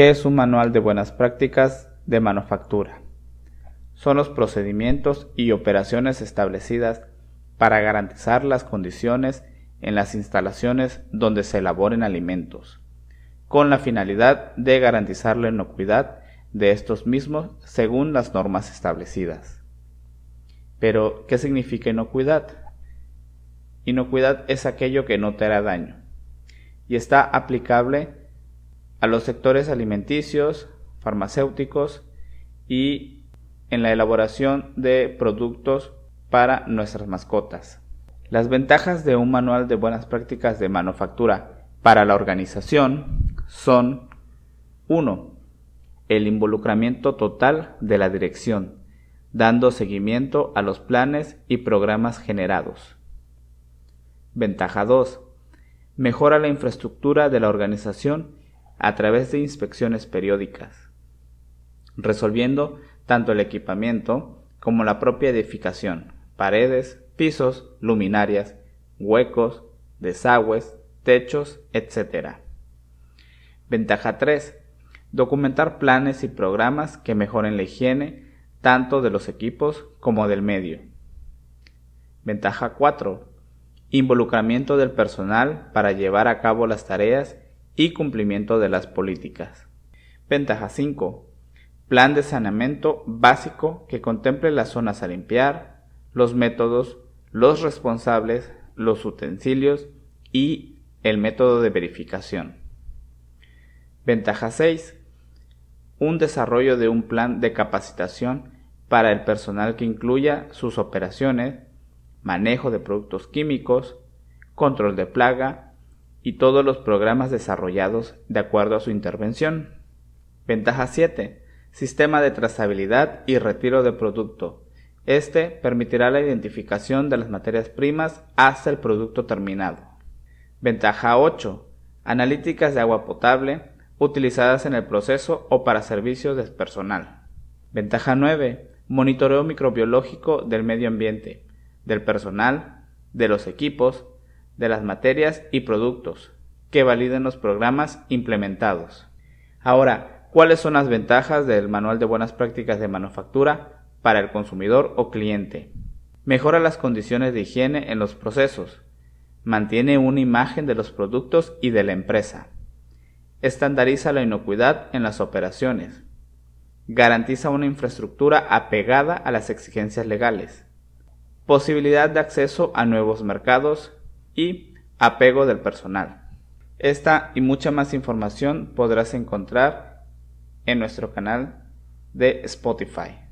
¿Qué es un manual de buenas prácticas de manufactura? Son los procedimientos y operaciones establecidas para garantizar las condiciones en las instalaciones donde se elaboren alimentos, con la finalidad de garantizar la inocuidad de estos mismos según las normas establecidas. Pero, ¿qué significa inocuidad? Inocuidad es aquello que no te hará daño y está aplicable a los sectores alimenticios, farmacéuticos y en la elaboración de productos para nuestras mascotas. Las ventajas de un manual de buenas prácticas de manufactura para la organización son 1. El involucramiento total de la dirección, dando seguimiento a los planes y programas generados. Ventaja 2. Mejora la infraestructura de la organización a través de inspecciones periódicas, resolviendo tanto el equipamiento como la propia edificación, paredes, pisos, luminarias, huecos, desagües, techos, etc. Ventaja 3. Documentar planes y programas que mejoren la higiene tanto de los equipos como del medio. Ventaja 4. Involucramiento del personal para llevar a cabo las tareas y cumplimiento de las políticas. Ventaja 5. Plan de saneamiento básico que contemple las zonas a limpiar, los métodos, los responsables, los utensilios y el método de verificación. Ventaja 6. Un desarrollo de un plan de capacitación para el personal que incluya sus operaciones, manejo de productos químicos, control de plaga, y todos los programas desarrollados de acuerdo a su intervención. Ventaja 7. Sistema de trazabilidad y retiro de producto. Este permitirá la identificación de las materias primas hasta el producto terminado. Ventaja 8. Analíticas de agua potable utilizadas en el proceso o para servicios de personal. Ventaja 9. Monitoreo microbiológico del medio ambiente, del personal, de los equipos, de las materias y productos que validen los programas implementados. Ahora, ¿cuáles son las ventajas del Manual de Buenas Prácticas de Manufactura para el consumidor o cliente? Mejora las condiciones de higiene en los procesos. Mantiene una imagen de los productos y de la empresa. Estandariza la inocuidad en las operaciones. Garantiza una infraestructura apegada a las exigencias legales. Posibilidad de acceso a nuevos mercados y apego del personal. Esta y mucha más información podrás encontrar en nuestro canal de Spotify.